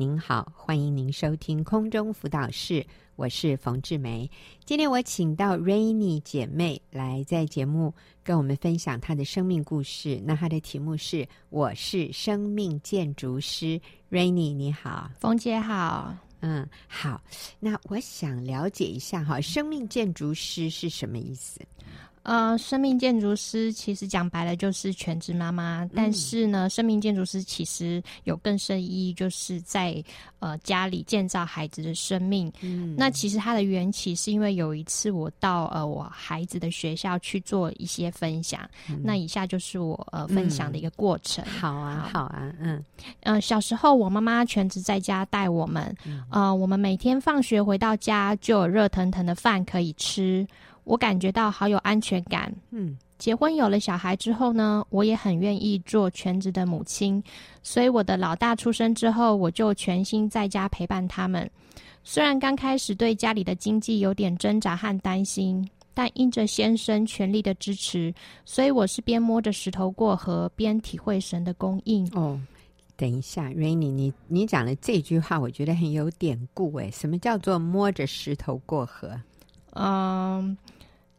您好，欢迎您收听空中辅导室，我是冯志梅。今天我请到 Rainy 姐妹来在节目跟我们分享她的生命故事。那她的题目是“我是生命建筑师”。Rainy 你好，冯姐好，嗯，好。那我想了解一下哈，生命建筑师是什么意思？呃，生命建筑师其实讲白了就是全职妈妈，嗯、但是呢，生命建筑师其实有更深意义，就是在呃家里建造孩子的生命。嗯，那其实它的缘起是因为有一次我到呃我孩子的学校去做一些分享，嗯、那以下就是我呃分享的一个过程。嗯、好啊，好，好啊，嗯，呃，小时候我妈妈全职在家带我们，嗯、呃，我们每天放学回到家就有热腾腾的饭可以吃。我感觉到好有安全感。嗯，结婚有了小孩之后呢，我也很愿意做全职的母亲。所以我的老大出生之后，我就全心在家陪伴他们。虽然刚开始对家里的经济有点挣扎和担心，但因着先生全力的支持，所以我是边摸着石头过河，边体会神的供应。哦，等一下，Rainy，你你讲的这句话，我觉得很有典故。诶，什么叫做摸着石头过河？嗯。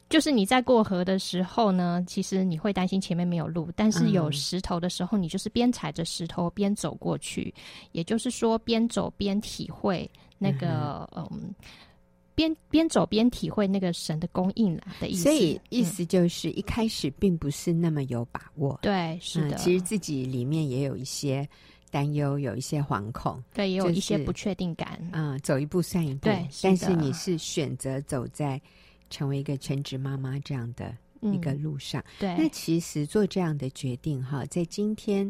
就是你在过河的时候呢，其实你会担心前面没有路，但是有石头的时候，你就是边踩着石头边走过去，嗯、也就是说边走边体会那个嗯，嗯，边边走边体会那个神的供应的意思。所以意思就是一开始并不是那么有把握，嗯、对，是的、嗯，其实自己里面也有一些担忧，有一些惶恐，对，也有一些不确定感。就是、嗯，走一步算一步，对，但是你是选择走在。成为一个全职妈妈这样的一个路上，嗯、对，那其实做这样的决定哈，在今天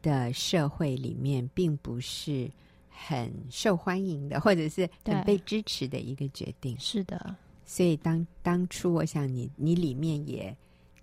的社会里面，并不是很受欢迎的，或者是很被支持的一个决定。是的，所以当当初，我想你你里面也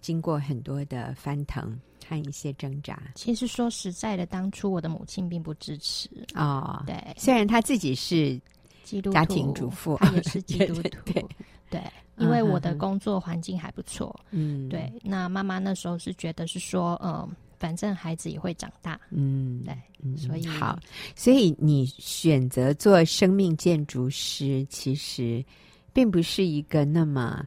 经过很多的翻腾和一些挣扎。其实说实在的，当初我的母亲并不支持哦。对，虽然她自己是基督徒，家庭主妇，她也是基督徒，对。对对对因为我的工作环境还不错，嗯，对。那妈妈那时候是觉得是说，嗯，反正孩子也会长大，嗯，对，嗯、所以好，所以你选择做生命建筑师，其实并不是一个那么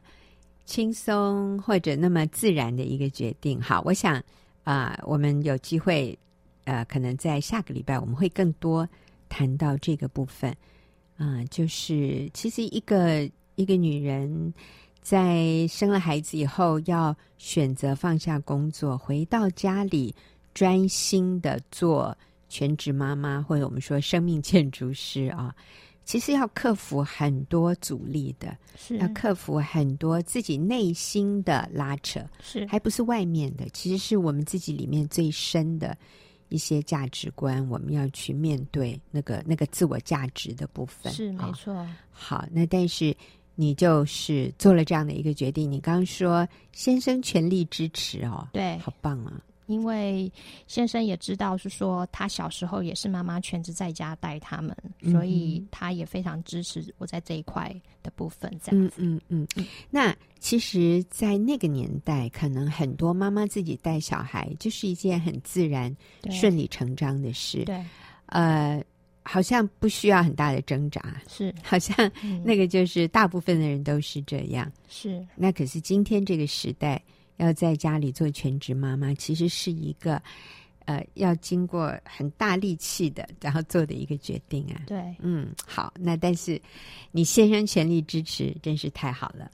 轻松或者那么自然的一个决定。好，我想啊、我们有机会，呃，可能在下个礼拜我们会更多谈到这个部分，啊、就是其实一个。一个女人在生了孩子以后，要选择放下工作，回到家里专心的做全职妈妈，或者我们说生命建筑师啊，其实要克服很多阻力的，是要克服很多自己内心的拉扯，是还不是外面的，其实是我们自己里面最深的一些价值观，我们要去面对那个那个自我价值的部分，是没错。啊，好，那但是。你就是做了这样的一个决定。你刚刚说先生全力支持哦，对，好棒啊！因为先生也知道是说他小时候也是妈妈全职在家带他们，嗯、所以他也非常支持我在这一块的部分。这样子，嗯嗯嗯。那其实，在那个年代，可能很多妈妈自己带小孩就是一件很自然、顺理成章的事。对，呃。好像不需要很大的挣扎，是 好像那个就是大部分的人都是这样，是。那可是今天这个时代，要在家里做全职妈妈，其实是一个呃要经过很大力气的，然后做的一个决定啊。对，嗯，好，那但是你先生全力支持，真是太好了。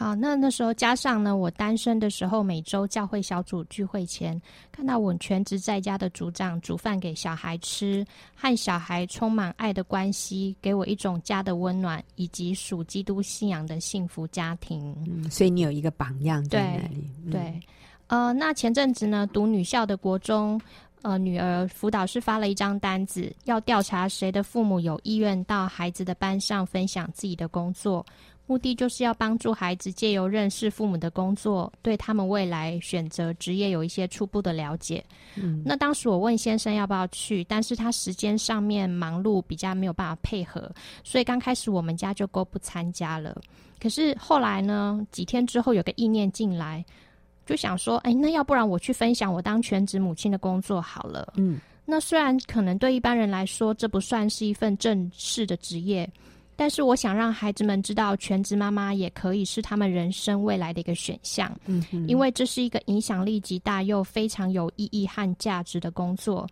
好，那那时候加上呢，我单身的时候，每周教会小组聚会前，看到我全职在家的组长煮饭给小孩吃，和小孩充满爱的关系，给我一种家的温暖，以及属基督信仰的幸福家庭。嗯，所以你有一个榜样在那里。对，对，呃，那前阵子呢，读女校的国中，呃，女儿辅导师发了一张单子，要调查谁的父母有意愿到孩子的班上分享自己的工作。目的就是要帮助孩子借由认识父母的工作，对他们未来选择职业有一些初步的了解。嗯，那当时我问先生要不要去，但是他时间上面忙碌，比较没有办法配合，所以刚开始我们家就都不参加了。可是后来呢，几天之后有个意念进来，就想说，哎，那要不然我去分享我当全职母亲的工作好了。嗯。那虽然可能对一般人来说，这不算是一份正式的职业。但是我想让孩子们知道，全职妈妈也可以是他们人生未来的一个选项。嗯哼，因为这是一个影响力极大又非常有意义和价值的工作。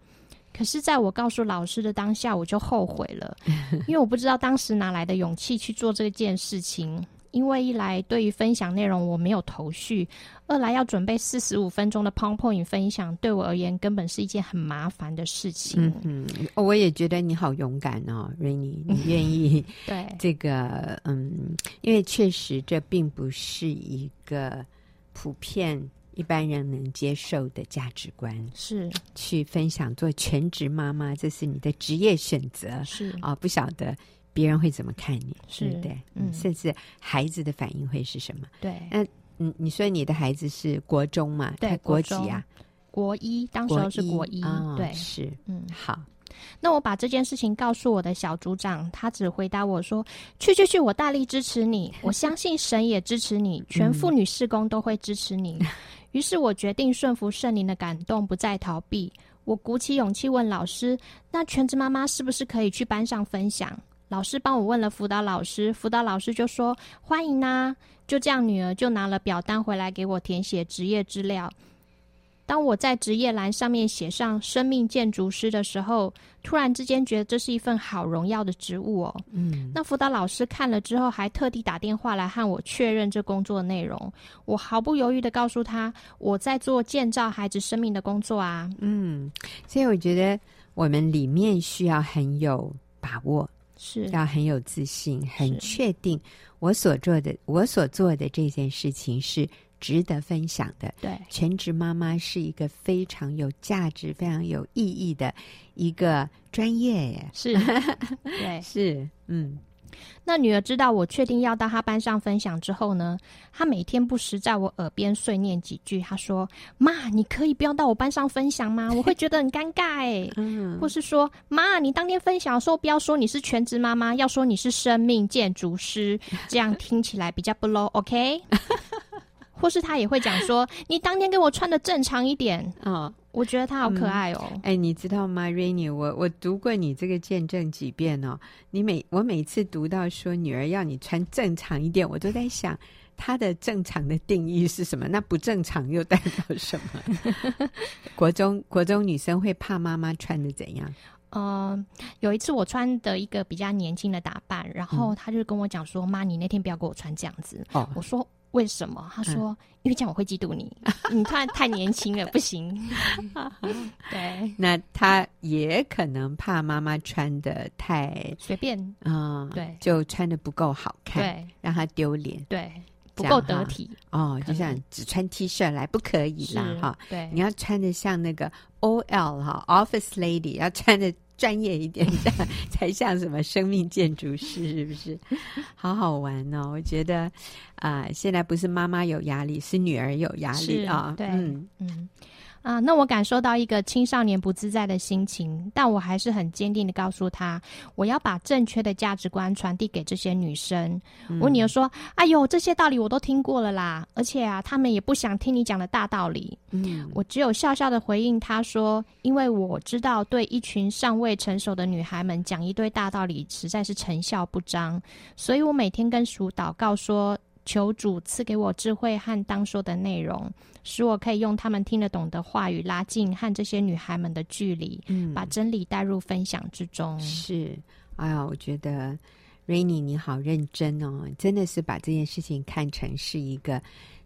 可是，在我告诉老师的当下，我就后悔了，因为我不知道当时哪来的勇气去做这件事情。因为一来对于分享内容我没有头绪，二来要准备四十五分钟的 PowerPoint 分享，对我而言根本是一件很麻烦的事情。嗯嗯，我也觉得你好勇敢哦，Rainy，你愿意 对这个嗯，因为确实这并不是一个普遍一般人能接受的价值观，是去分享做全职妈妈，这是你的职业选择，是啊，不晓得。别人会怎么看你？是对不对？嗯，甚至孩子的反应会是什么？对。那嗯，你说你的孩子是国中嘛？对，国几啊？国一，当时候是国一。哦、对，是。嗯，好。那我把这件事情告诉我的小组长，他只回答我说：“去去去，我大力支持你，我相信神也支持你，全妇女事工都会支持你。”于是我决定顺服圣灵的感动，不再逃避。我鼓起勇气问老师：“那全职妈妈是不是可以去班上分享？”老师帮我问了辅导老师，辅导老师就说欢迎啊。就这样，女儿就拿了表单回来给我填写职业资料。当我在职业栏上面写上生命建筑师的时候，突然之间觉得这是一份好荣耀的职务哦。嗯，那辅导老师看了之后，还特地打电话来和我确认这工作内容。我毫不犹豫的告诉他，我在做建造孩子生命的工作啊。嗯，所以我觉得我们里面需要很有把握。是要很有自信，很确定我所做的我所做的这件事情是值得分享的。对，全职妈妈是一个非常有价值、非常有意义的一个专业耶。是，对，是，嗯。那女儿知道我确定要到她班上分享之后呢，她每天不时在我耳边碎念几句。她说：“妈，你可以不要到我班上分享吗？我会觉得很尴尬。”哎，或是说：“妈，你当天分享的时候不要说你是全职妈妈，要说你是生命建筑师，这样听起来比较不 low。”OK。或是她也会讲说：“你当天给我穿的正常一点。”啊。我觉得他好可爱哦！哎、嗯欸，你知道吗，Rainy？我我读过你这个见证几遍哦。你每我每次读到说女儿要你穿正常一点，我都在想她的正常的定义是什么？那不正常又代表什么？国中国中女生会怕妈妈穿的怎样？嗯、呃，有一次我穿的一个比较年轻的打扮，然后他就跟我讲说：“妈、嗯，你那天不要给我穿这样子。”哦，我说。为什么？他说：“嗯、因为这样我会嫉妒你，你太太年轻了，不行。”对，那他也可能怕妈妈穿的太随便啊，嗯、对，就穿的不够好看，对，让他丢脸，对，不够得体哦。就像只穿 T 恤来不可以啦，哈，对，你要穿的像那个 OL 哈，Office Lady 要穿得。专业一点，的 才像什么生命建筑师，是不是？好好玩哦！我觉得啊、呃，现在不是妈妈有压力，是女儿有压力啊。对，嗯嗯。啊，那我感受到一个青少年不自在的心情，但我还是很坚定的告诉他，我要把正确的价值观传递给这些女生。嗯、我女儿说：“哎呦，这些道理我都听过了啦，而且啊，他们也不想听你讲的大道理。”嗯，我只有笑笑的回应她说：“因为我知道，对一群尚未成熟的女孩们讲一堆大道理，实在是成效不彰，所以我每天跟主祷告说。”求主赐给我智慧和当说的内容，使我可以用他们听得懂的话语拉近和这些女孩们的距离，嗯，把真理带入分享之中。是，哎呀，我觉得 Rainy 你好认真哦，真的是把这件事情看成是一个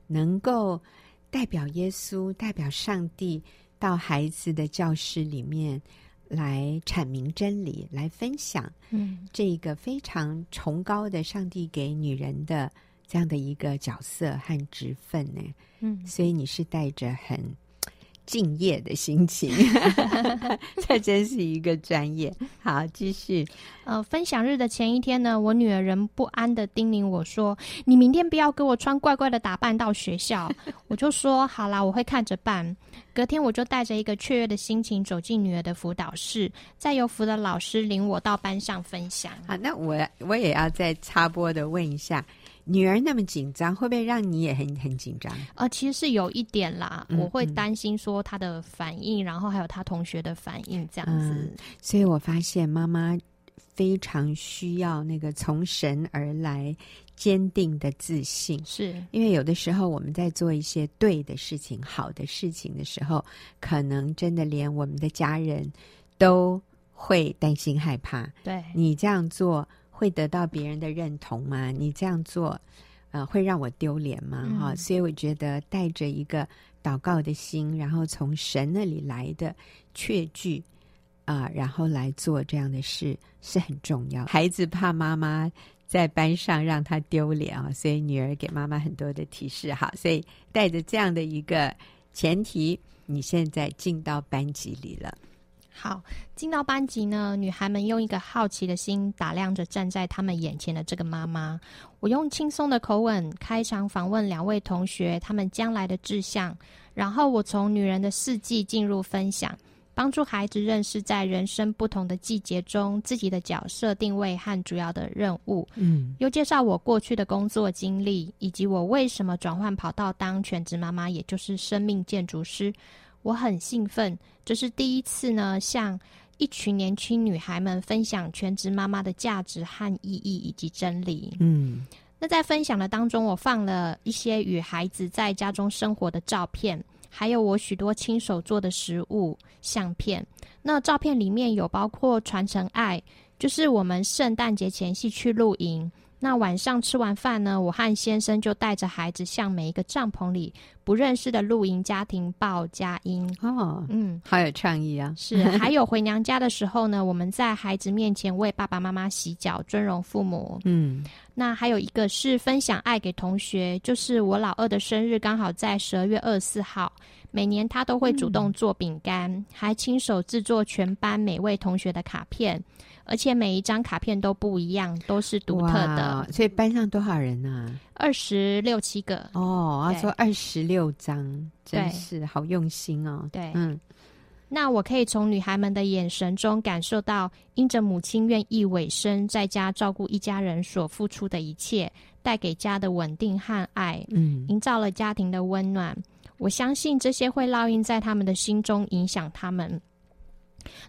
能够代表耶稣、代表上帝到孩子的教室里面来阐明真理、来分享，嗯，这个非常崇高的上帝给女人的。这样的一个角色和职分呢，嗯，所以你是带着很敬业的心情，这真是一个专业。好，继续。呃，分享日的前一天呢，我女儿仍不安的叮咛我说：“你明天不要给我穿怪怪的打扮到学校。”我就说：“好啦，我会看着办。”隔天我就带着一个雀跃的心情走进女儿的辅导室，再由辅导老师领我到班上分享。好，那我我也要再插播的问一下。女儿那么紧张，会不会让你也很很紧张？呃，其实是有一点啦，嗯、我会担心说她的反应，嗯、然后还有她同学的反应这样子。嗯、所以我发现妈妈非常需要那个从神而来坚定的自信，是因为有的时候我们在做一些对的事情、好的事情的时候，可能真的连我们的家人都会担心害怕。对，你这样做。会得到别人的认同吗？你这样做，呃，会让我丢脸吗？哈、嗯，所以我觉得带着一个祷告的心，然后从神那里来的确据啊、呃，然后来做这样的事是很重要。孩子怕妈妈在班上让他丢脸啊，所以女儿给妈妈很多的提示。哈，所以带着这样的一个前提，你现在进到班级里了。好，进到班级呢，女孩们用一个好奇的心打量着站在他们眼前的这个妈妈。我用轻松的口吻开场访问两位同学，他们将来的志向。然后我从女人的事迹进入分享，帮助孩子认识在人生不同的季节中自己的角色定位和主要的任务。嗯，又介绍我过去的工作经历，以及我为什么转换跑道当全职妈妈，也就是生命建筑师。我很兴奋，这是第一次呢，向一群年轻女孩们分享全职妈妈的价值和意义以及真理。嗯，那在分享的当中，我放了一些与孩子在家中生活的照片，还有我许多亲手做的食物相片。那照片里面有包括传承爱，就是我们圣诞节前夕去露营。那晚上吃完饭呢，我和先生就带着孩子向每一个帐篷里不认识的露营家庭报佳音。哦，嗯，好有创意啊！是，还有回娘家的时候呢，我们在孩子面前为爸爸妈妈洗脚，尊荣父母。嗯，那还有一个是分享爱给同学，就是我老二的生日刚好在十二月二十四号，每年他都会主动做饼干，嗯、还亲手制作全班每位同学的卡片。而且每一张卡片都不一样，都是独特的。所以班上多少人呢？二十六七个。哦，他说二十六张，真是好用心哦。对，嗯。那我可以从女孩们的眼神中感受到，因着母亲愿意委身在家照顾一家人所付出的一切，带给家的稳定和爱，嗯，营造了家庭的温暖。我相信这些会烙印在他们的心中，影响他们。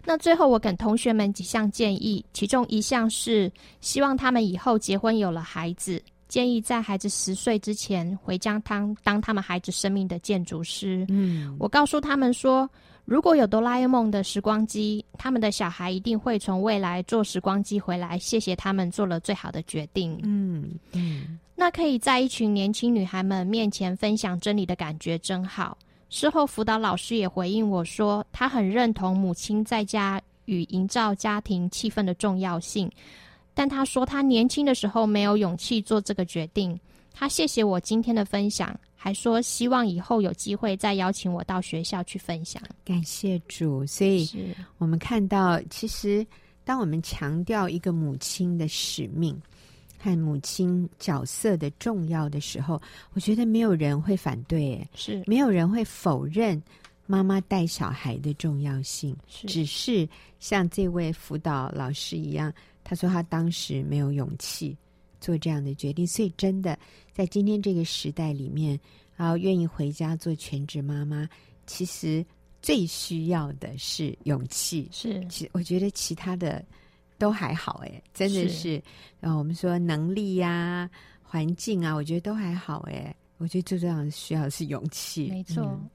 那最后，我给同学们几项建议，其中一项是希望他们以后结婚有了孩子，建议在孩子十岁之前回家当当他们孩子生命的建筑师。嗯，我告诉他们说，如果有哆啦 A 梦的时光机，他们的小孩一定会从未来坐时光机回来，谢谢他们做了最好的决定。嗯嗯，那可以在一群年轻女孩们面前分享真理的感觉真好。事后，辅导老师也回应我说，他很认同母亲在家与营造家庭气氛的重要性，但他说他年轻的时候没有勇气做这个决定。他谢谢我今天的分享，还说希望以后有机会再邀请我到学校去分享。感谢主，所以我们看到，其实当我们强调一个母亲的使命。看母亲角色的重要的时候，我觉得没有人会反对，是没有人会否认妈妈带小孩的重要性。是，只是像这位辅导老师一样，他说他当时没有勇气做这样的决定，所以真的在今天这个时代里面，然后愿意回家做全职妈妈，其实最需要的是勇气。是，其我觉得其他的。都还好哎，真的是，然后我们说能力呀、啊、环境啊，我觉得都还好哎。我觉得最重要的需要的是勇气。没错。嗯、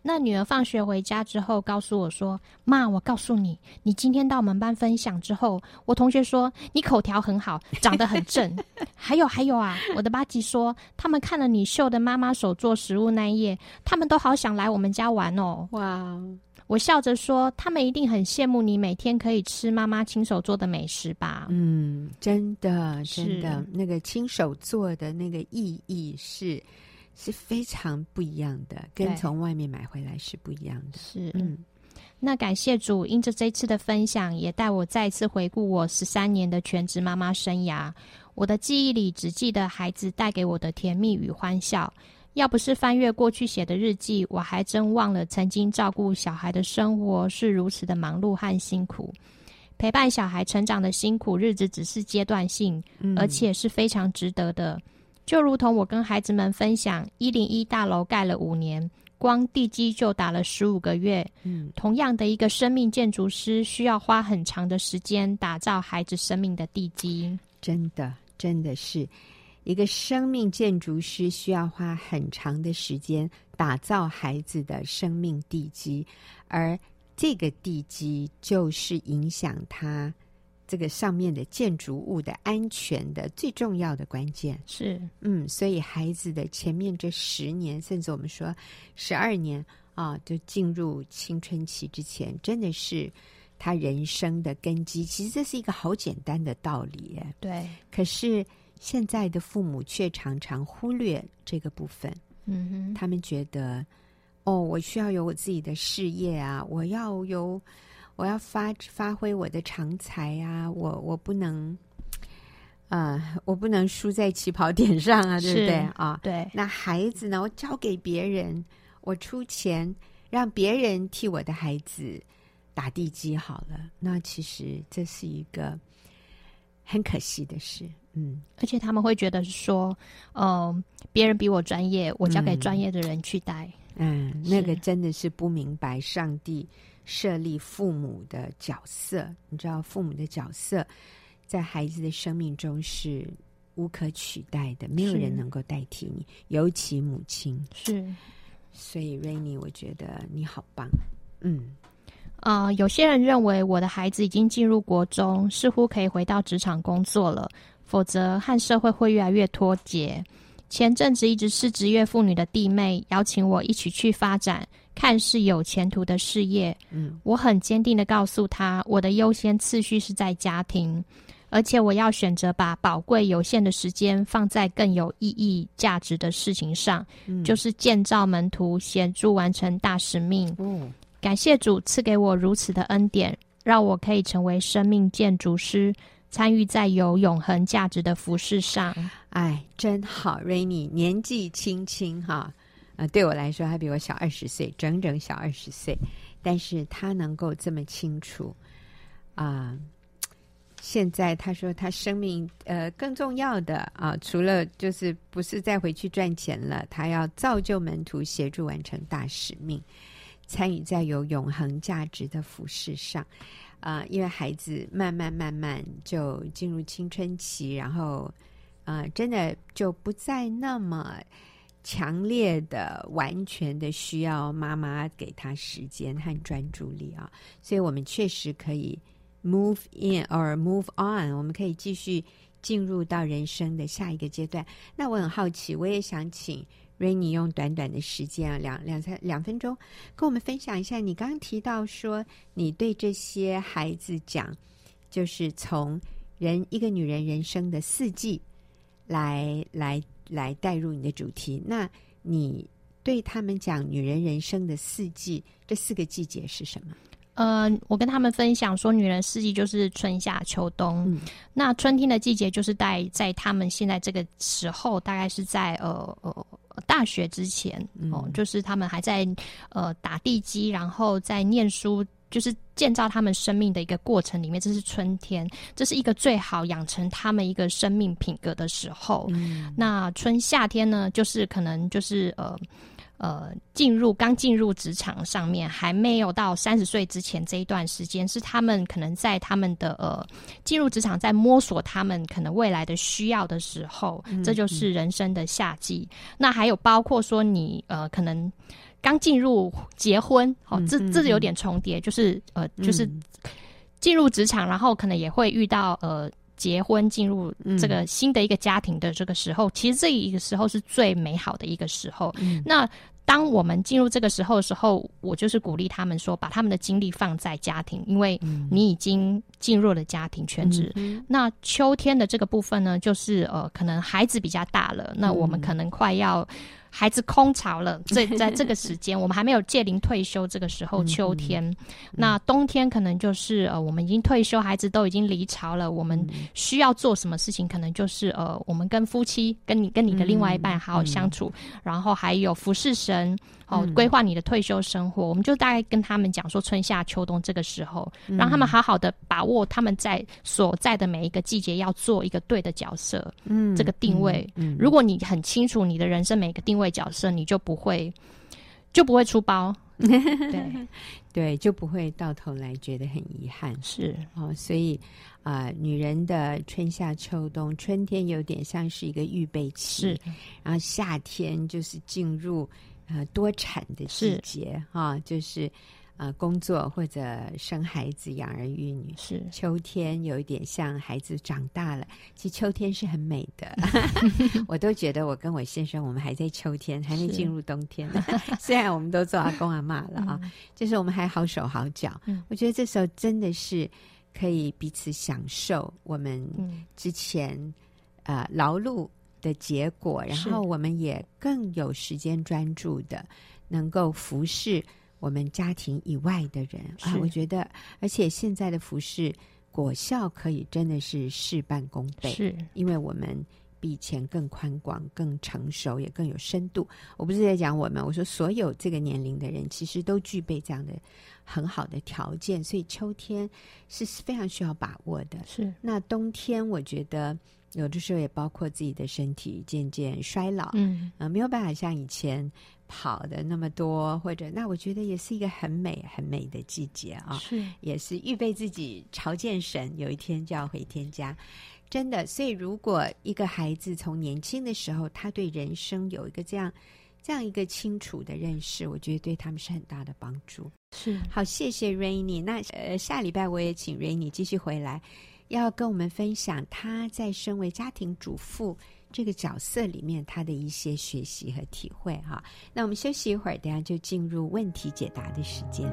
那女儿放学回家之后，告诉我说：“妈，我告诉你，你今天到我们班分享之后，我同学说你口条很好，长得很正。还有还有啊，我的八级说，他们看了你秀的妈妈手做食物那一页，他们都好想来我们家玩哦。”哇。我笑着说：“他们一定很羡慕你每天可以吃妈妈亲手做的美食吧？”嗯，真的，真的，那个亲手做的那个意义是是非常不一样的，跟从外面买回来是不一样的。是，嗯，那感谢主，因着这次的分享，也带我再次回顾我十三年的全职妈妈生涯。我的记忆里只记得孩子带给我的甜蜜与欢笑。要不是翻阅过去写的日记，我还真忘了曾经照顾小孩的生活是如此的忙碌和辛苦。陪伴小孩成长的辛苦日子只是阶段性，而且是非常值得的。就如同我跟孩子们分享，一零一大楼盖了五年，光地基就打了十五个月。嗯，同样的一个生命建筑师，需要花很长的时间打造孩子生命的地基。真的，真的是一个生命建筑师需要花很长的时间打造孩子的生命地基，而这个地基就是影响他。这个上面的建筑物的安全的最重要的关键是，嗯，所以孩子的前面这十年，甚至我们说十二年啊，就进入青春期之前，真的是他人生的根基。其实这是一个好简单的道理，对。可是现在的父母却常常忽略这个部分。嗯哼，他们觉得，哦，我需要有我自己的事业啊，我要有。我要发发挥我的长才啊！我我不能，啊、呃，我不能输在起跑点上啊，对不对啊？对。那孩子呢？我交给别人，我出钱让别人替我的孩子打地基好了。那其实这是一个很可惜的事，嗯。而且他们会觉得说，嗯、呃，别人比我专业，我交给专业的人去带。嗯，嗯，那个真的是不明白上帝。设立父母的角色，你知道，父母的角色在孩子的生命中是无可取代的，没有人能够代替你，尤其母亲。是，所以 Rainy，我觉得你好棒。嗯，啊、呃，有些人认为我的孩子已经进入国中，似乎可以回到职场工作了，否则和社会会越来越脱节。前阵子一直是职业妇女的弟妹邀请我一起去发展看似有前途的事业。嗯，我很坚定的告诉她，我的优先次序是在家庭，而且我要选择把宝贵有限的时间放在更有意义、价值的事情上，嗯，就是建造门徒，协助完成大使命。嗯，感谢主赐给我如此的恩典，让我可以成为生命建筑师。参与在有永恒价值的服饰上，哎，真好，Rainy 年纪轻轻哈，啊、对我来说还比我小二十岁，整整小二十岁，但是他能够这么清楚。啊、现在他说他生命呃更重要的啊、除了就是不是再回去赚钱了，他要造就门徒，协助完成大使命，参与在有永恒价值的服饰上。啊、因为孩子慢慢慢慢就进入青春期，然后，啊、呃，真的就不再那么强烈的、完全的需要妈妈给他时间和专注力啊。所以我们确实可以 move in or move on，我们可以继续进入到人生的下一个阶段。那我很好奇，我也想请。Rainy 用短短的时间啊，两两三两分钟，跟我们分享一下。你刚刚提到说，你对这些孩子讲，就是从人一个女人人生的四季来来来带入你的主题。那你对他们讲女人人生的四季，这四个季节是什么？呃，我跟他们分享说，女人四季就是春夏秋冬。嗯、那春天的季节就是在在他们现在这个时候，大概是在呃呃。大学之前哦、嗯，就是他们还在呃打地基，然后在念书，就是建造他们生命的一个过程里面。这是春天，这是一个最好养成他们一个生命品格的时候。嗯、那春夏天呢，就是可能就是呃。呃，进入刚进入职场上面，还没有到三十岁之前这一段时间，是他们可能在他们的呃进入职场，在摸索他们可能未来的需要的时候，嗯、这就是人生的夏季、嗯。那还有包括说你呃，可能刚进入结婚，哦，这这是有点重叠，就是呃，就是进入职场，然后可能也会遇到呃。结婚进入这个新的一个家庭的这个时候，嗯、其实这一个时候是最美好的一个时候。嗯、那当我们进入这个时候的时候，我就是鼓励他们说，把他们的精力放在家庭，因为你已经进入了家庭全职。嗯、那秋天的这个部分呢，就是呃，可能孩子比较大了，那我们可能快要。孩子空巢了，这 在这个时间，我们还没有届龄退休。这个时候，秋天，嗯嗯、那冬天可能就是呃，我们已经退休，孩子都已经离巢了。我们需要做什么事情？可能就是呃，我们跟夫妻，跟你跟你的另外一半好好相处，然后还有服侍神哦，嗯、规划你的退休生活，我们就大概跟他们讲说春夏秋冬这个时候，让他们好好的把握他们在所在的每一个季节要做一个对的角色，嗯，这个定位。嗯，嗯如果你很清楚你的人生每个定位角色，你就不会就不会出包。对对，就不会到头来觉得很遗憾。是哦，所以啊、呃，女人的春夏秋冬，春天有点像是一个预备期，是，然后夏天就是进入呃多产的季节啊、哦，就是。呃，工作或者生孩子、养儿育女是。秋天有一点像孩子长大了，其实秋天是很美的。我都觉得我跟我先生，我们还在秋天，还没进入冬天呢。虽然我们都做阿公阿妈了啊，嗯、就是我们还好手好脚。嗯、我觉得这时候真的是可以彼此享受我们之前啊、呃、劳碌的结果，然后我们也更有时间专注的能够服侍。我们家庭以外的人啊，我觉得，而且现在的服侍果效可以真的是事半功倍，是因为我们比以前更宽广、更成熟，也更有深度。我不是在讲我们，我说所有这个年龄的人，其实都具备这样的很好的条件，所以秋天是非常需要把握的。是那冬天，我觉得有的时候也包括自己的身体渐渐衰老，嗯没有办法像以前。跑的那么多，或者那我觉得也是一个很美很美的季节啊，是也是预备自己朝见神，有一天就要回天家，真的。所以如果一个孩子从年轻的时候，他对人生有一个这样这样一个清楚的认识，我觉得对他们是很大的帮助。是好，谢谢 Rainy。那呃，下礼拜我也请 Rainy 继续回来，要跟我们分享他在身为家庭主妇。这个角色里面，他的一些学习和体会哈。那我们休息一会儿，等下就进入问题解答的时间。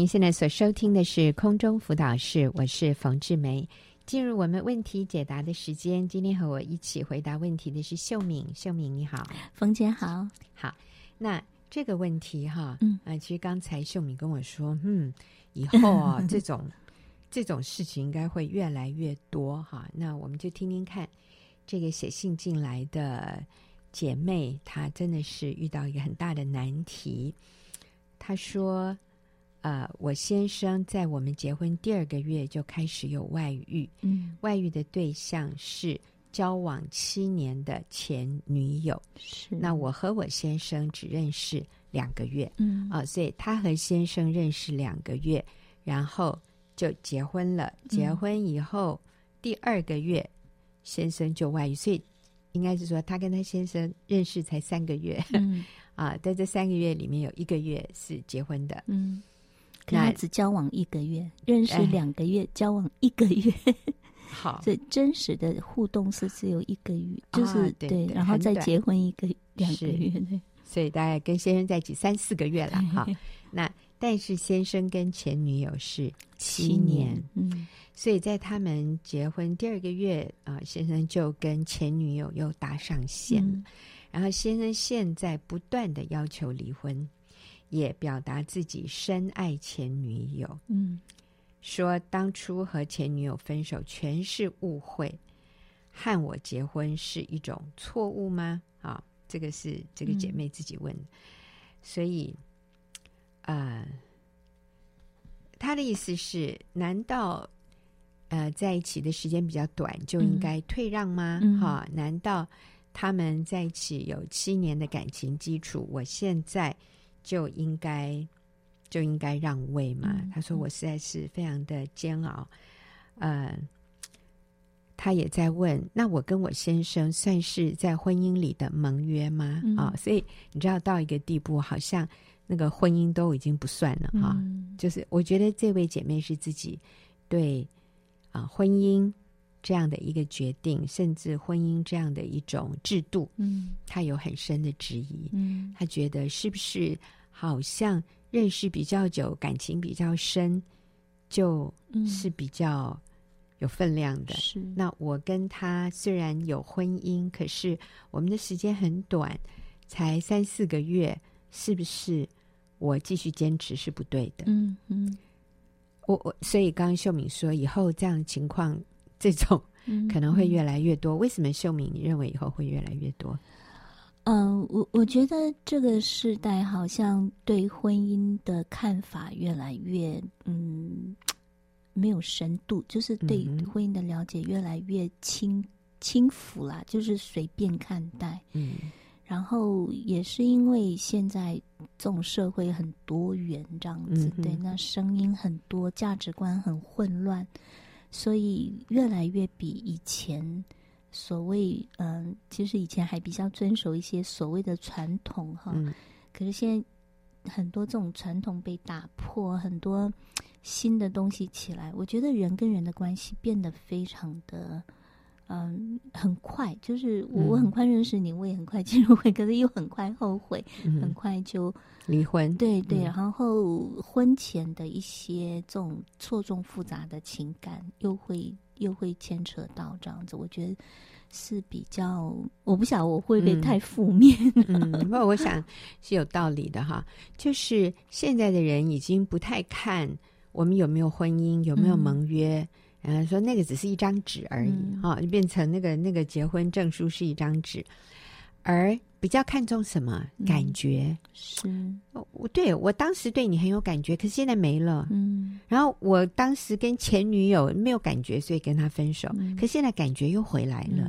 您现在所收听的是空中辅导室，我是冯志梅。进入我们问题解答的时间，今天和我一起回答问题的是秀敏。秀敏你好，冯姐好。好，那这个问题哈，嗯，啊，其实刚才秀敏跟我说，嗯，以后啊，这种 这种事情应该会越来越多哈。那我们就听听看，这个写信进来的姐妹，她真的是遇到一个很大的难题。她说。呃，我先生在我们结婚第二个月就开始有外遇，嗯，外遇的对象是交往七年的前女友。是，那我和我先生只认识两个月，嗯啊、呃，所以他和先生认识两个月，然后就结婚了。结婚以后、嗯、第二个月，先生就外遇，所以应该是说他跟他先生认识才三个月，嗯，啊，在这三个月里面有一个月是结婚的，嗯。那只交往一个月，认识两个月，交往一个月，好，所以真实的互动是只有一个月，就是、啊、对，对，然后再结婚一个两个月，对，所以大概跟先生在一起三四个月了哈。那但是先生跟前女友是七年，嗯，所以在他们结婚第二个月啊，先生就跟前女友又搭上线，嗯、然后先生现在不断的要求离婚。也表达自己深爱前女友，嗯，说当初和前女友分手全是误会，和我结婚是一种错误吗？啊，这个是这个姐妹自己问，嗯、所以，呃，她的意思是，难道呃在一起的时间比较短就应该退让吗？哈、难道他们在一起有七年的感情基础？我现在。就应该就应该让位嘛？嗯、他说我实在是非常的煎熬。呃，他也在问，那我跟我先生算是在婚姻里的盟约吗？啊、所以你知道到一个地步，好像那个婚姻都已经不算了哈、嗯。就是我觉得这位姐妹是自己对啊、呃、婚姻这样的一个决定，甚至婚姻这样的一种制度，嗯，他有很深的质疑。嗯，他觉得是不是好像认识比较久、感情比较深就是比较有分量的。是，那我跟他虽然有婚姻，可是我们的时间很短，才三四个月，是不是我继续坚持是不对的？嗯嗯，我我所以刚刚秀敏说，以后这样的情况，这种可能会越来越多。为什么秀敏你认为以后会越来越多？嗯，我我觉得这个时代好像对婚姻的看法越来越嗯 没有深度，就是对婚姻的了解越来越轻轻浮啦，就是随便看待。嗯，然后也是因为现在这种社会很多元这样子，对，那声音很多，价值观很混乱，所以越来越比以前。所谓嗯，其实以前还比较遵守一些所谓的传统哈，嗯、可是现在很多这种传统被打破，很多新的东西起来，我觉得人跟人的关系变得非常的嗯很快，就是我我很快认识你，嗯、我也很快进入会，可是又很快后悔，嗯、很快就离婚，对对，嗯、然后婚前的一些这种错综复杂的情感又会。又会牵扯到这样子，我觉得是比较，我不晓得我会不会太负面。嗯，不过、嗯、我想是有道理的哈。就是现在的人已经不太看我们有没有婚姻，有没有盟约，然后、嗯、说那个只是一张纸而已哈，就、嗯、变成那个那个结婚证书是一张纸，而。比较看重什么感觉？嗯、是，我对我当时对你很有感觉，可是现在没了。嗯，然后我当时跟前女友没有感觉，所以跟他分手。嗯、可是现在感觉又回来了。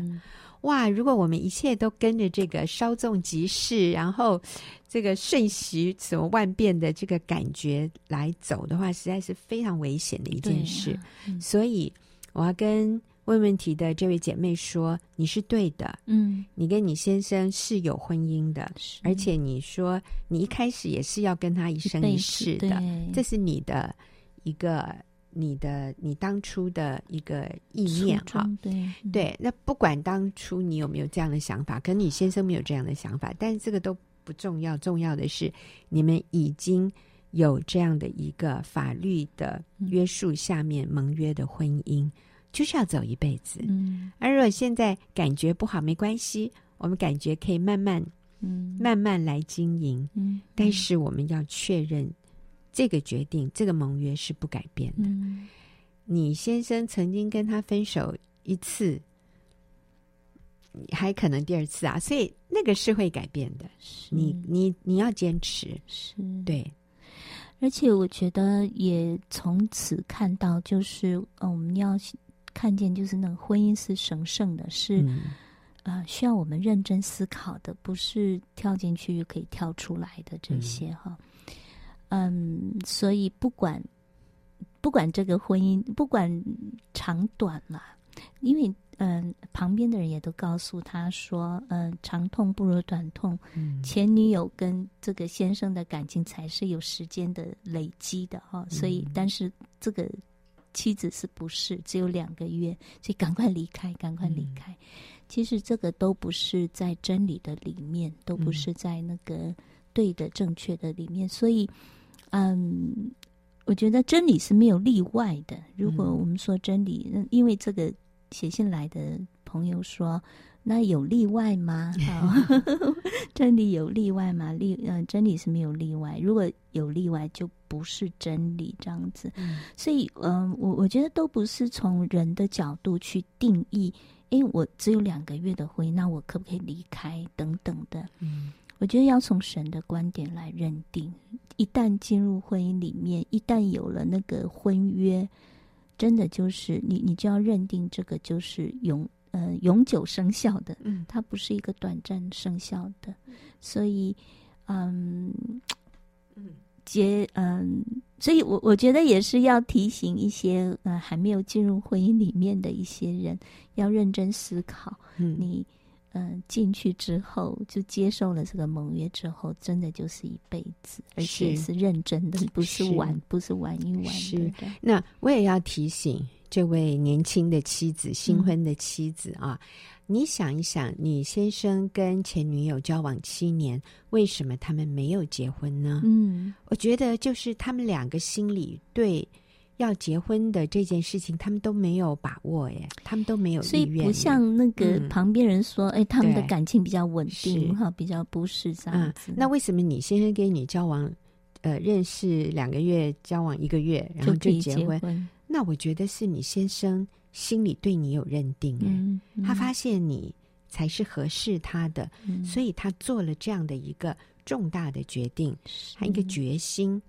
嗯、哇！如果我们一切都跟着这个稍纵即逝，然后这个瞬息什么万变的这个感觉来走的话，实在是非常危险的一件事。啊嗯、所以我要跟。问问题的这位姐妹说：“你是对的，嗯，你跟你先生是有婚姻的，而且你说你一开始也是要跟他一生一世的，这是你的一个你的你当初的一个意念哈，对、嗯、对。那不管当初你有没有这样的想法，可能你先生没有这样的想法，但是这个都不重要，重要的是你们已经有这样的一个法律的约束下面盟约的婚姻。”就是要走一辈子，嗯，而如果现在感觉不好，没关系，我们感觉可以慢慢，嗯，慢慢来经营，嗯，但是我们要确认这个决定，这个盟约是不改变的。嗯，你先生曾经跟他分手一次，还可能第二次啊，所以那个是会改变的。是你你你要坚持，是对。而且我觉得也从此看到，就是嗯，我们要。看见就是那个婚姻是神圣的，是、嗯、呃需要我们认真思考的，不是跳进去就可以跳出来的这些哈。嗯，嗯，所以不管不管这个婚姻不管长短了，因为嗯、呃，旁边的人也都告诉他说，嗯、呃，长痛不如短痛。嗯、前女友跟这个先生的感情才是有时间的累积的哈，所以、嗯、但是这个。妻子是不是只有两个月？所以赶快离开，赶快离开。嗯、其实这个都不是在真理的里面，都不是在那个对的、正确的里面。所以，嗯，我觉得真理是没有例外的。如果我们说真理，嗯、因为这个写信来的朋友说。那有例外吗？真理有例外吗？例嗯、呃，真理是没有例外。如果有例外，就不是真理这样子。嗯、所以，嗯、呃，我我觉得都不是从人的角度去定义。因为我只有两个月的婚姻，那我可不可以离开？等等的。嗯，我觉得要从神的观点来认定。一旦进入婚姻里面，一旦有了那个婚约，真的就是你，你就要认定这个就是永。呃，永久生效的，嗯，它不是一个短暂生效的，嗯、所以，嗯，嗯，结，嗯，所以我我觉得也是要提醒一些呃还没有进入婚姻里面的一些人，要认真思考，嗯，你，嗯、呃，进去之后就接受了这个盟约之后，真的就是一辈子，而且是认真的，不是玩，是不是玩一玩的。是，那我也要提醒。这位年轻的妻子，新婚的妻子啊，嗯、你想一想，你先生跟前女友交往七年，为什么他们没有结婚呢？嗯，我觉得就是他们两个心里对要结婚的这件事情，他们都没有把握耶，他们都没有意愿，所以不像那个旁边人说，哎、嗯，他们的感情比较稳定哈，比较不是这样子、嗯。那为什么你先生跟你交往，呃，认识两个月，交往一个月，然后就结婚？那我觉得是你先生心里对你有认定，嗯嗯、他发现你才是合适他的，嗯、所以他做了这样的一个。重大的决定，还一个决心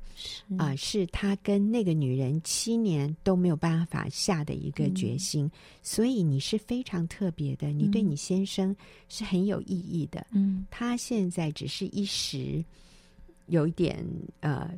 啊、呃，是他跟那个女人七年都没有办法下的一个决心。嗯、所以你是非常特别的，你对你先生是很有意义的。嗯，他现在只是一时有一点呃，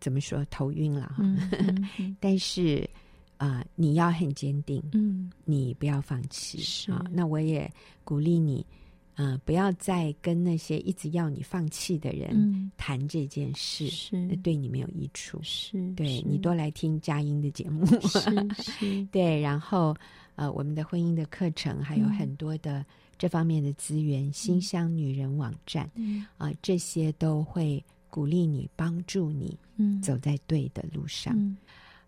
怎么说头晕了哈，但是啊、呃，你要很坚定，嗯，你不要放弃啊。那我也鼓励你。嗯、呃，不要再跟那些一直要你放弃的人谈这件事，嗯、是对你没有益处。是，对是你多来听佳音的节目，对。然后，呃，我们的婚姻的课程还有很多的这方面的资源，嗯、馨香女人网站，啊、嗯呃，这些都会鼓励你，帮助你，嗯走在对的路上。嗯、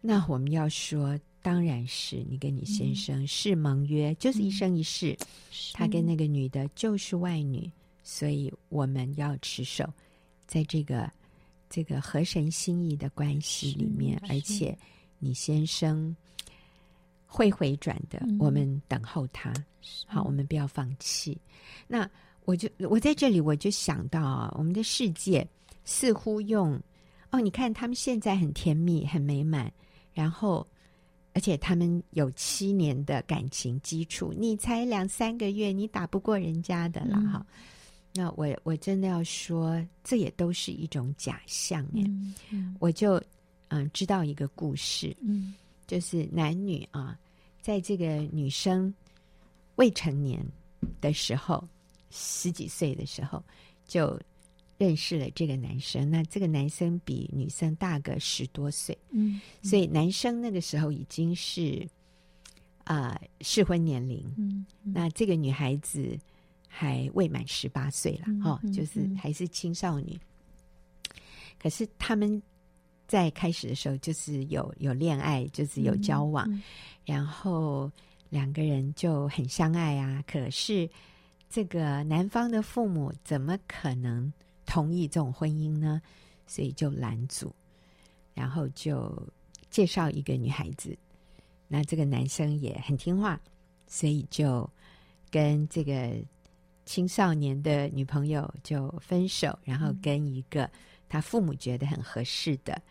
那我们要说。当然是你跟你先生是盟约，嗯、就是一生一世。嗯、他跟那个女的就是外女，所以我们要持守在这个这个合神心意的关系里面。而且你先生会回转的，嗯、我们等候他。好，我们不要放弃。那我就我在这里我就想到啊，我们的世界似乎用哦，你看他们现在很甜蜜、很美满，然后。而且他们有七年的感情基础，你才两三个月，你打不过人家的了哈。嗯、那我我真的要说，这也都是一种假象嗯、我就嗯知道一个故事，嗯，就是男女啊，在这个女生未成年的时候，十几岁的时候就。认识了这个男生，那这个男生比女生大个十多岁，嗯，嗯，所以男生那个时候已经是啊适、呃、婚年龄，嗯，嗯，那这个女孩子还未满十八岁了，嗯、哦，就是还是青少女。嗯、可是他们在开始的时候就是有有恋爱，就是有交往，嗯嗯、然后两个人就很相爱啊。可是这个男方的父母怎么可能？同意这种婚姻呢，所以就拦阻，然后就介绍一个女孩子。那这个男生也很听话，所以就跟这个青少年的女朋友就分手，然后跟一个他父母觉得很合适的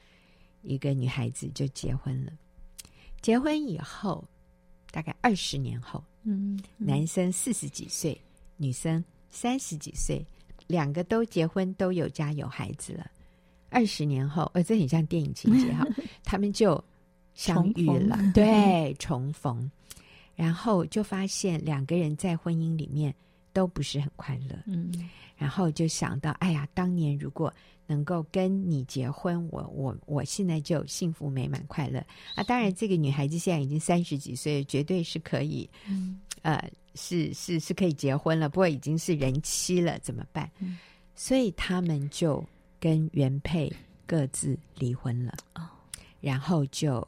一个女孩子就结婚了。结婚以后，大概二十年后，嗯，嗯，男生四十几岁，女生三十几岁。两个都结婚，都有家有孩子了。二十年后，呃，这很像电影情节哈，他们就相遇了，对，重逢，然后就发现两个人在婚姻里面都不是很快乐。嗯，然后就想到，哎呀，当年如果能够跟你结婚，我我我现在就幸福美满快乐啊！当然，这个女孩子现在已经三十几岁，绝对是可以，嗯，呃。是是是可以结婚了，不过已经是人妻了，怎么办？嗯、所以他们就跟原配各自离婚了，哦、然后就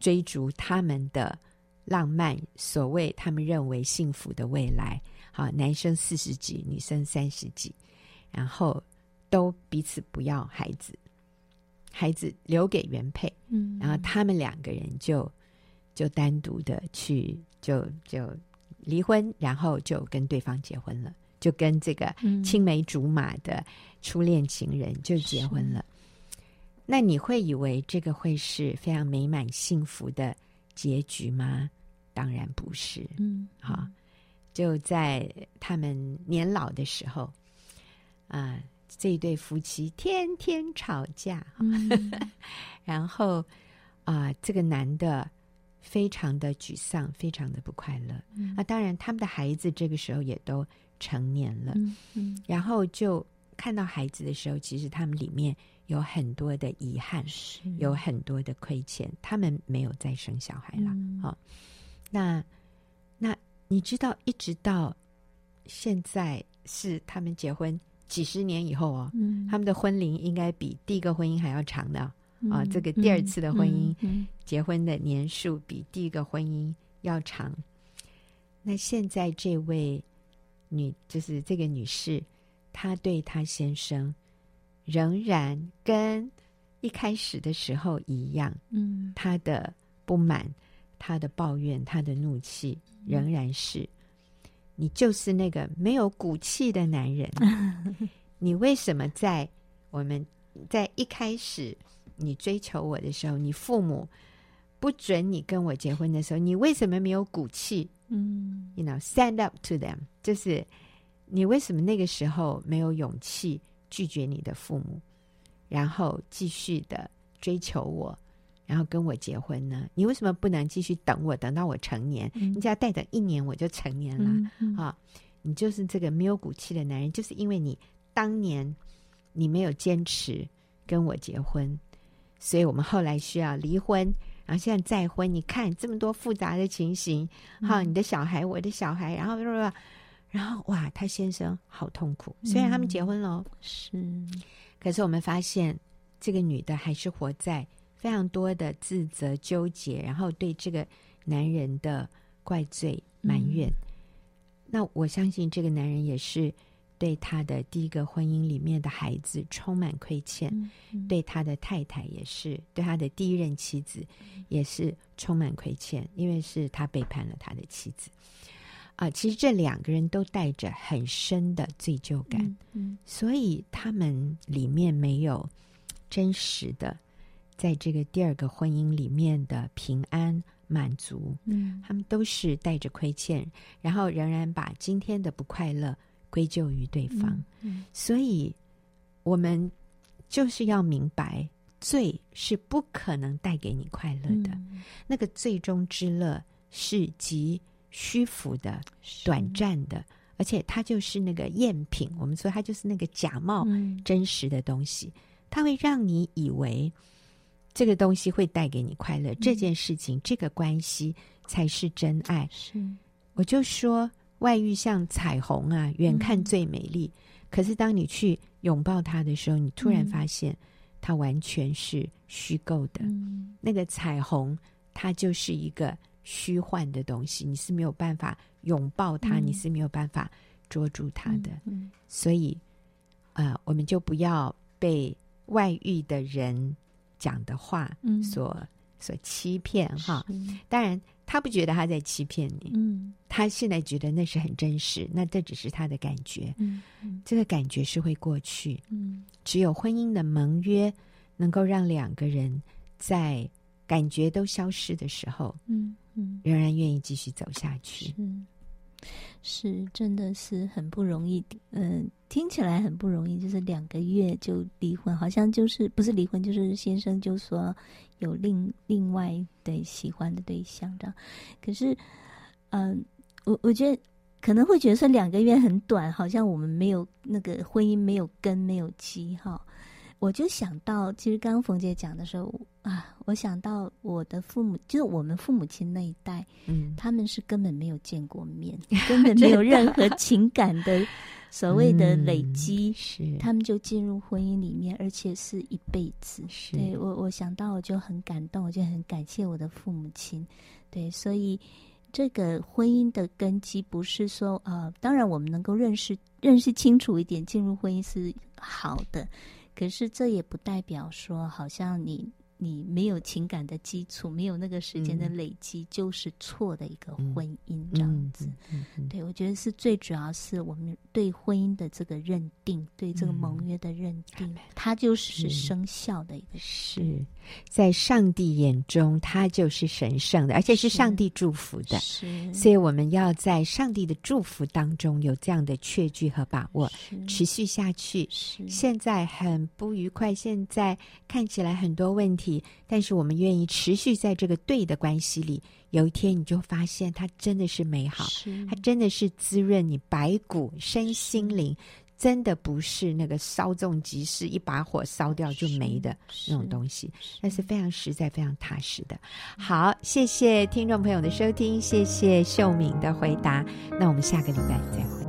追逐他们的浪漫，所谓他们认为幸福的未来。好，男生四十几，女生三十几，然后都彼此不要孩子，孩子留给原配，嗯，然后他们两个人就就单独的去，就就。离婚，然后就跟对方结婚了，就跟这个青梅竹马的初恋情人就结婚了。是那你会以为这个会是非常美满幸福的结局吗？当然不是。嗯，好，就在他们年老的时候，啊、呃，这一对夫妻天天吵架，嗯、然后啊、呃，这个男的。非常的沮丧，非常的不快乐。嗯、啊，当然，他们的孩子这个时候也都成年了。嗯嗯、然后就看到孩子的时候，其实他们里面有很多的遗憾，有很多的亏欠。他们没有再生小孩了。好、嗯哦，那那你知道，一直到现在是他们结婚几十年以后哦，嗯、他们的婚龄应该比第一个婚姻还要长的。啊，这个第二次的婚姻，结婚的年数比第一个婚姻要长。那现在这位女，就是这个女士，她对她先生仍然跟一开始的时候一样，嗯，她的不满、她的抱怨、她的怒气，仍然是、嗯、你就是那个没有骨气的男人。你为什么在我们在一开始你追求我的时候，你父母不准你跟我结婚的时候，你为什么没有骨气？嗯，you know, stand up to them，就是你为什么那个时候没有勇气拒绝你的父母，然后继续的追求我，然后跟我结婚呢？你为什么不能继续等我，等到我成年？嗯、你只要再等一年，我就成年了、嗯嗯、啊！你就是这个没有骨气的男人，就是因为你。当年你没有坚持跟我结婚，所以我们后来需要离婚，然后现在再婚。你看这么多复杂的情形，哈、嗯，你的小孩，我的小孩，然后，然后哇，他先生好痛苦。虽然他们结婚了，嗯、是，可是我们发现这个女的还是活在非常多的自责、纠结，然后对这个男人的怪罪、埋怨。嗯、那我相信这个男人也是。对他的第一个婚姻里面的孩子充满亏欠，嗯嗯、对他的太太也是，对他的第一任妻子也是充满亏欠，因为是他背叛了他的妻子。啊、呃，其实这两个人都带着很深的罪疚感，嗯嗯、所以他们里面没有真实的在这个第二个婚姻里面的平安满足。嗯、他们都是带着亏欠，然后仍然把今天的不快乐。归咎于对方，嗯嗯、所以我们就是要明白，罪是不可能带给你快乐的。嗯、那个最终之乐是极虚浮的、短暂的，而且它就是那个赝品。我们说它就是那个假冒真实的东西，嗯、它会让你以为这个东西会带给你快乐，嗯、这件事情、这个关系才是真爱。是，我就说。外遇像彩虹啊，远看最美丽。嗯、可是当你去拥抱它的时候，你突然发现它完全是虚构的。嗯、那个彩虹，它就是一个虚幻的东西，你是没有办法拥抱它，嗯、你是没有办法捉住它的。所以，啊、呃，我们就不要被外遇的人讲的话所、嗯、所欺骗哈。当然。他不觉得他在欺骗你，嗯，他现在觉得那是很真实，那这只是他的感觉，嗯，嗯，这个感觉是会过去，嗯，只有婚姻的盟约能够让两个人在感觉都消失的时候，嗯嗯，仍然愿意继续走下去，是，是，真的是很不容易，嗯，听起来很不容易，就是两个月就离婚，好像就是不是离婚，就是先生就说。有另另外对喜欢的对象这样，可是，嗯，我我觉得可能会觉得说两个月很短，好像我们没有那个婚姻没有根没有基哈。我就想到，其实刚刚冯姐讲的时候啊，我想到我的父母，就是我们父母亲那一代，嗯，他们是根本没有见过面，根本 没有任何情感的。所谓的累积，嗯、是他们就进入婚姻里面，而且是一辈子。是对我，我想到我就很感动，我就很感谢我的父母亲。对，所以这个婚姻的根基不是说呃，当然我们能够认识认识清楚一点，进入婚姻是好的，可是这也不代表说好像你。你没有情感的基础，没有那个时间的累积，嗯、就是错的一个婚姻这样子。嗯嗯嗯、对，我觉得是最主要是我们对婚姻的这个认定，对这个盟约的认定，嗯、它就是生效的一个事。是在上帝眼中，它就是神圣的，而且是上帝祝福的。是，所以我们要在上帝的祝福当中有这样的确据和把握，持续下去。是，现在很不愉快，现在看起来很多问题。但是我们愿意持续在这个对的关系里，有一天你就发现它真的是美好，它真的是滋润你白骨身心灵，真的不是那个稍纵即逝，一把火烧掉就没的那种东西，那是，是非常实在、非常踏实的。好，谢谢听众朋友的收听，谢谢秀敏的回答，那我们下个礼拜再会。